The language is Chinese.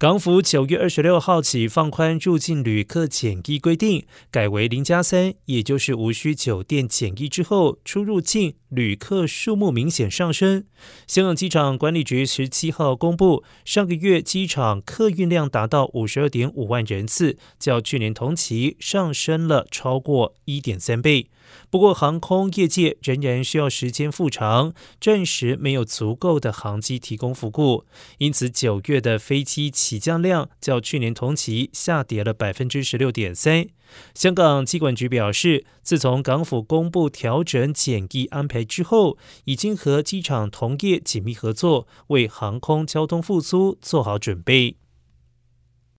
港府九月二十六号起放宽入境旅客检疫规定，改为零加三，也就是无需酒店检疫之后出入境旅客数目明显上升。香港机场管理局十七号公布，上个月机场客运量达到五十二点五万人次，较去年同期上升了超过一点三倍。不过，航空业界仍然需要时间复长，暂时没有足够的航机提供服务，因此九月的飞机起降量较去年同期下跌了百分之十六点三。香港机管局表示，自从港府公布调整检疫安排之后，已经和机场同业紧密合作，为航空交通复苏做好准备。